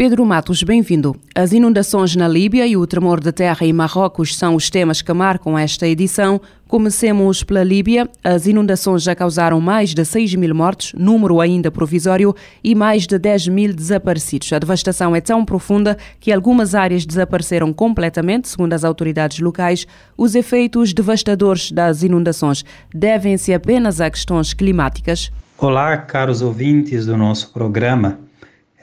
Pedro Matos, bem-vindo. As inundações na Líbia e o tremor de terra em Marrocos são os temas que marcam esta edição. Comecemos pela Líbia. As inundações já causaram mais de 6 mil mortos, número ainda provisório, e mais de 10 mil desaparecidos. A devastação é tão profunda que algumas áreas desapareceram completamente, segundo as autoridades locais. Os efeitos devastadores das inundações devem-se apenas a questões climáticas? Olá, caros ouvintes do nosso programa.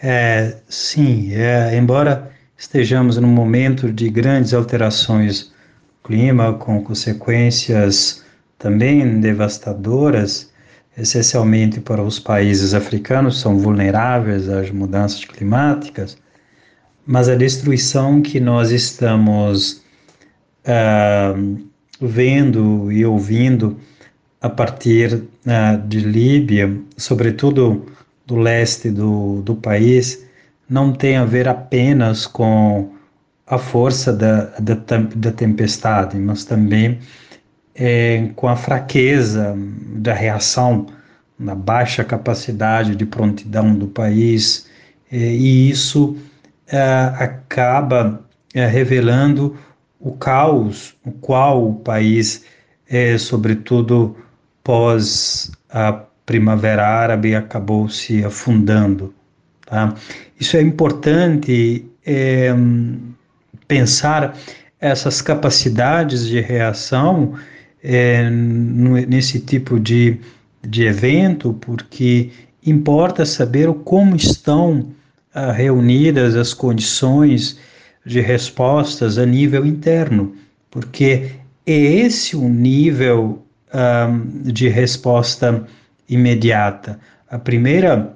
É, sim, é, embora estejamos num momento de grandes alterações do clima, com consequências também devastadoras, essencialmente para os países africanos, são vulneráveis às mudanças climáticas, mas a destruição que nós estamos uh, vendo e ouvindo a partir uh, de Líbia, sobretudo do leste do, do país não tem a ver apenas com a força da, da, da tempestade, mas também é, com a fraqueza da reação, na baixa capacidade de prontidão do país, é, e isso é, acaba é, revelando o caos no qual o país, é, sobretudo pós a Primavera Árabe acabou se afundando. Tá? Isso é importante é, pensar essas capacidades de reação é, nesse tipo de, de evento, porque importa saber como estão ah, reunidas as condições de respostas a nível interno, porque é esse o nível ah, de resposta imediata. A primeira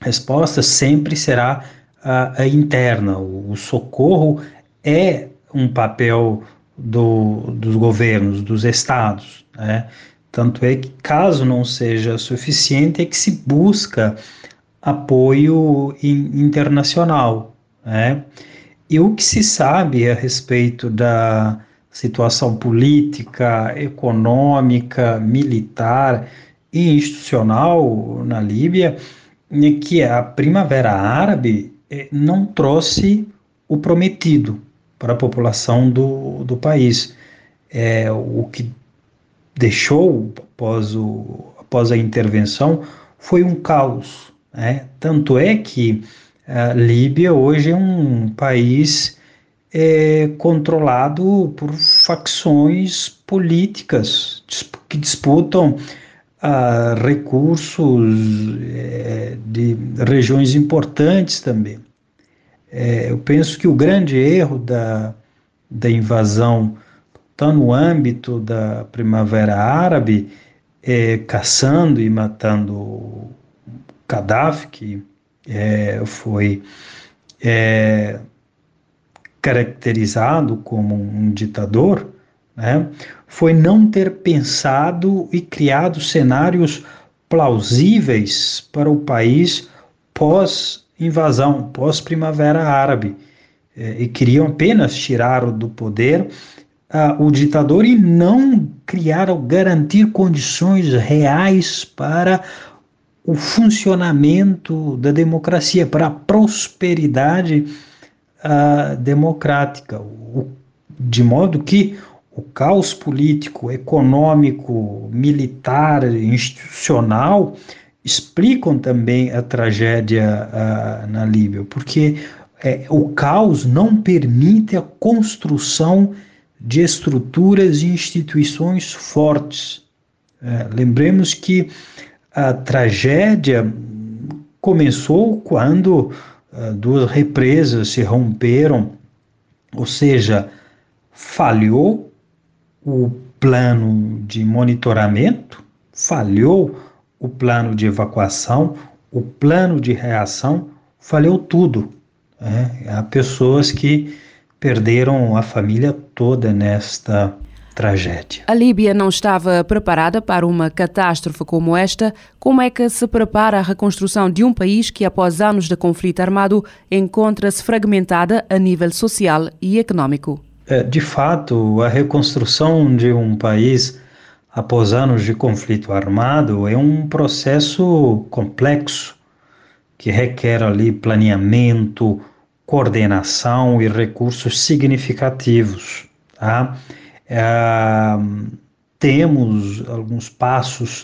resposta sempre será a, a interna. O, o, socorro é um papel do, dos governos, dos estados. Né? Tanto é que, caso não seja suficiente, é que se busca apoio in, internacional. Né? E o que se sabe a respeito da situação política, econômica, militar e institucional na Líbia, que a Primavera Árabe eh, não trouxe o prometido para a população do, do país. É, o que deixou após, o, após a intervenção foi um caos. Né? Tanto é que a Líbia hoje é um país é, controlado por facções políticas que disputam a recursos é, de regiões importantes também. É, eu penso que o grande erro da, da invasão está no âmbito da Primavera Árabe, é, caçando e matando Gaddafi, que é, foi caracterizado como um ditador, né, foi não ter pensado e criado cenários plausíveis para o país pós-invasão, pós-primavera árabe. É, e queriam apenas tirar do poder uh, o ditador e não criar ou garantir condições reais para o funcionamento da democracia, para a prosperidade uh, democrática, de modo que o caos político, econômico, militar, institucional explicam também a tragédia uh, na Líbia, porque é, o caos não permite a construção de estruturas e instituições fortes. É, lembremos que a tragédia começou quando uh, duas represas se romperam, ou seja, falhou o plano de monitoramento, falhou o plano de evacuação, o plano de reação valeu tudo. Né? Há pessoas que perderam a família toda nesta tragédia. A Líbia não estava preparada para uma catástrofe como esta. Como é que se prepara a reconstrução de um país que, após anos de conflito armado, encontra-se fragmentada a nível social e econômico? É, de fato, a reconstrução de um país após anos de conflito armado é um processo complexo que requer ali planeamento, coordenação e recursos significativos. Tá? É, temos alguns passos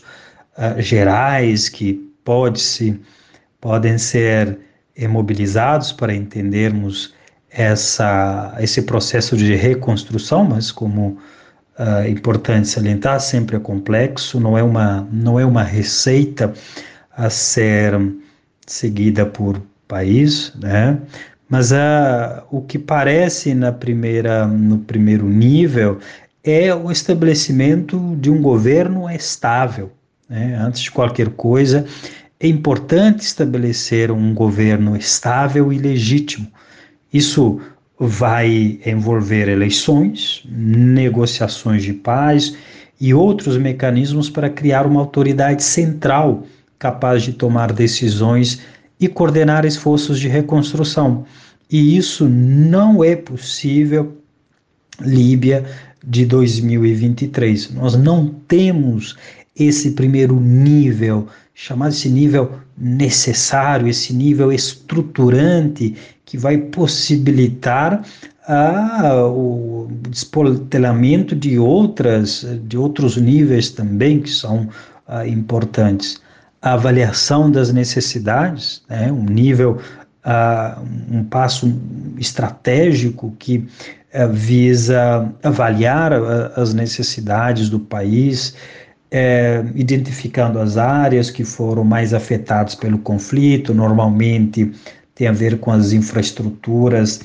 uh, gerais que pode -se, podem ser mobilizados para entendermos essa, esse processo de reconstrução, mas como uh, importante salientar, sempre é complexo, não é uma, não é uma receita a ser seguida por país, né? Mas uh, o que parece na primeira, no primeiro nível é o estabelecimento de um governo estável. Né? Antes de qualquer coisa, é importante estabelecer um governo estável e legítimo. Isso vai envolver eleições, negociações de paz e outros mecanismos para criar uma autoridade central capaz de tomar decisões e coordenar esforços de reconstrução. E isso não é possível Líbia de 2023. Nós não temos esse primeiro nível, chamado esse nível necessário, esse nível estruturante que vai possibilitar ah, o despotelamento de outras de outros níveis também que são ah, importantes. A avaliação das necessidades, né, um nível, uh, um passo estratégico que uh, visa avaliar as necessidades do país, eh, identificando as áreas que foram mais afetadas pelo conflito, normalmente tem a ver com as infraestruturas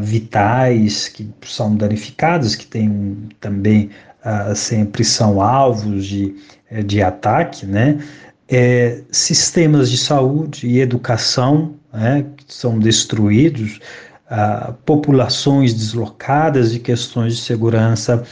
vitais que são danificadas, que tem também sempre são alvos de, eh, de ataque, né? é, sistemas de saúde e educação né, que são destruídos, ah, populações deslocadas e questões de segurança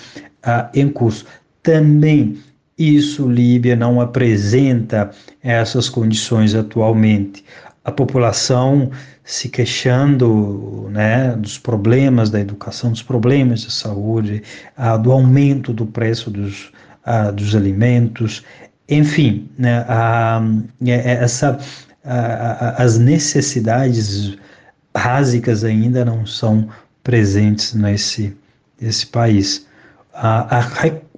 ah, em curso. Também isso Líbia não apresenta essas condições atualmente. A população se queixando né, dos problemas da educação, dos problemas da saúde, ah, do aumento do preço dos, ah, dos alimentos, enfim, né, é, é, essa, as necessidades básicas ainda não são presentes nesse, país. A, a,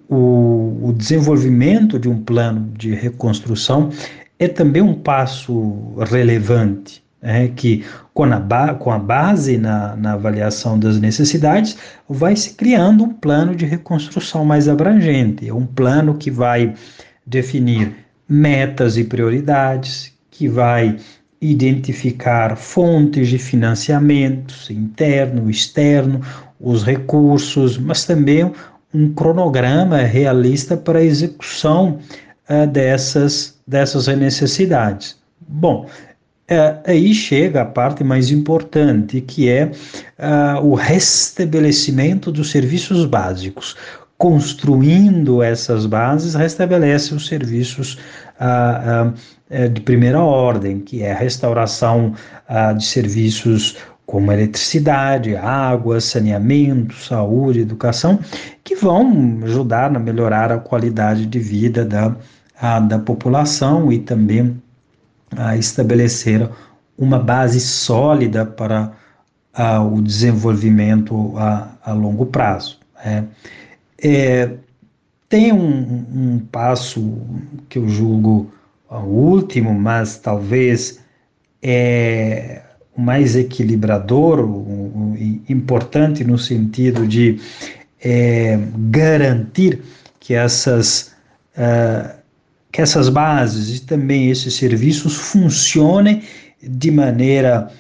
o, o desenvolvimento de um plano de reconstrução é também um passo relevante, é, que com a, com a base na, na avaliação das necessidades, vai se criando um plano de reconstrução mais abrangente, é um plano que vai definir metas e prioridades, que vai identificar fontes de financiamentos interno, externo, os recursos, mas também um cronograma realista para a execução uh, dessas, dessas necessidades. Bom, uh, aí chega a parte mais importante, que é uh, o restabelecimento dos serviços básicos construindo essas bases, restabelece os serviços ah, ah, de primeira ordem, que é a restauração de serviços como eletricidade, água, saneamento, saúde, educação, que vão ajudar a melhorar a qualidade de vida da, a, da população e também a estabelecer uma base sólida para a, o desenvolvimento a, a longo prazo. Né? É, tem um, um, passo que eu julgo o último, mas talvez é mais equilibrador, importante no sentido de é, garantir que essas, uh, que essas bases e também esses serviços funcionem de maneira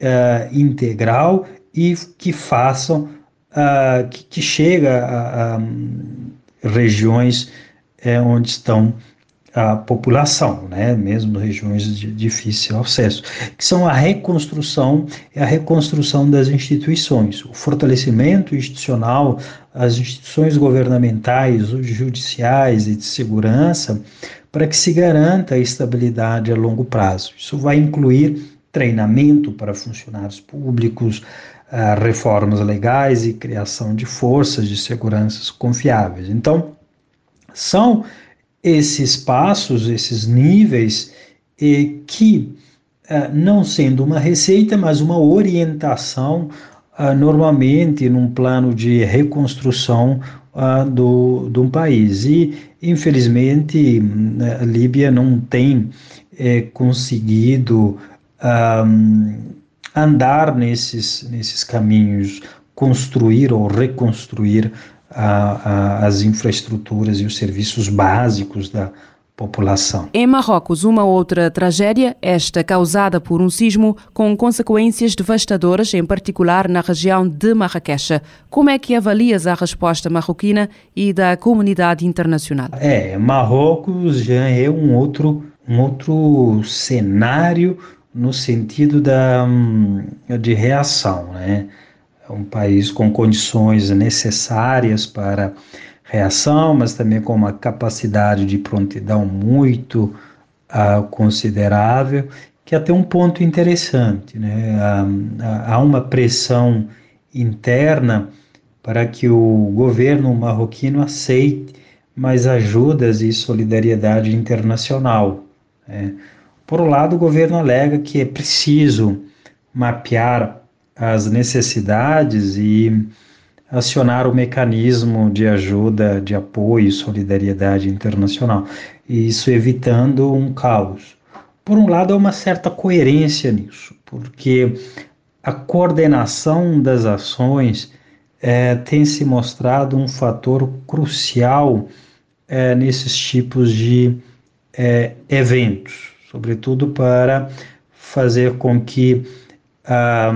uh, integral e que façam uh, que, que, chega a, a regiões é, onde estão a população, né, mesmo regiões de difícil acesso, que são a reconstrução e a reconstrução das instituições, o fortalecimento institucional, as instituições governamentais, os judiciais e de segurança, para que se garanta a estabilidade a longo prazo. Isso vai incluir treinamento para funcionários públicos, reformas legais e criação de forças de segurança confiáveis. Então, são esses passos, esses níveis, e que, uh, não sendo uma receita, mas uma orientação, uh, normalmente num plano de reconstrução uh, do, de um país. E, infelizmente, a Líbia não tem eh, conseguido andar nesses, nesses caminhos, construir ou reconstruir a, a, as infraestruturas e os serviços básicos da população. Em Marrocos, uma outra tragédia, esta causada por um sismo com consequências devastadoras, em particular na região de Marrakech. Como é que avalias a resposta marroquina e da comunidade internacional? É, Marrocos já é um outro, um outro cenário no sentido da, hum, de reação, né? É um país com condições necessárias para reação, mas também com uma capacidade de prontidão muito uh, considerável, que até um ponto interessante. Né? Há, há uma pressão interna para que o governo marroquino aceite mais ajudas e solidariedade internacional. Né? Por um lado, o governo alega que é preciso mapear as necessidades e acionar o mecanismo de ajuda, de apoio e solidariedade internacional, isso evitando um caos. Por um lado, há uma certa coerência nisso, porque a coordenação das ações é, tem se mostrado um fator crucial é, nesses tipos de é, eventos, sobretudo para fazer com que ah,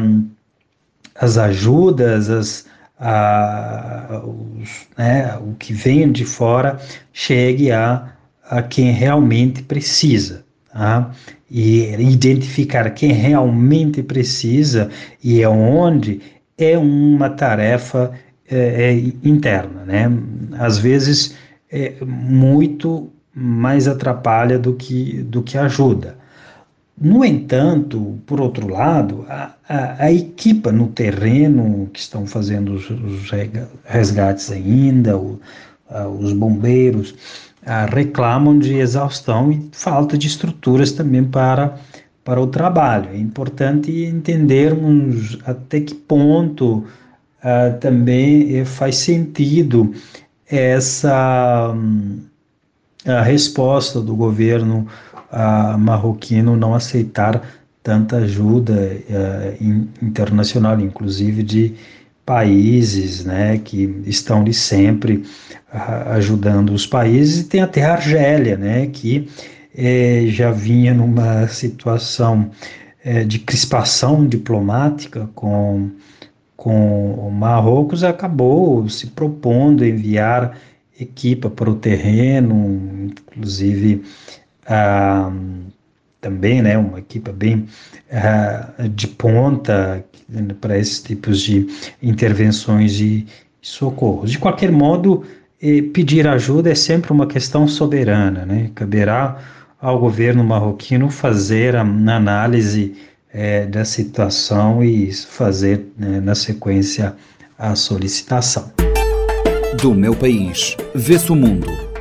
as ajudas, as, a, os, né, o que vem de fora chegue a, a quem realmente precisa. Tá? E identificar quem realmente precisa e aonde é uma tarefa é, é, interna. Né? Às vezes, é muito mais atrapalha do que, do que ajuda. No entanto, por outro lado, a, a, a equipa no terreno que estão fazendo os, os resgates ainda, o, a, os bombeiros, reclamam de exaustão e falta de estruturas também para, para o trabalho. É importante entendermos até que ponto também eh, faz sentido essa hum, resposta do governo a marroquino não aceitar tanta ajuda uh, internacional, inclusive de países né, que estão ali sempre uh, ajudando os países, e tem até a Argélia, né, que eh, já vinha numa situação eh, de crispação diplomática com, com o Marrocos, acabou se propondo enviar equipa para o terreno, inclusive também, né, uma equipe bem de ponta para esses tipos de intervenções e socorros. De qualquer modo, eh, pedir ajuda é sempre uma questão soberana, né? Caberá ao governo marroquino fazer a análise eh, da situação e fazer, né, na sequência, a solicitação. Do meu país, vê-se o mundo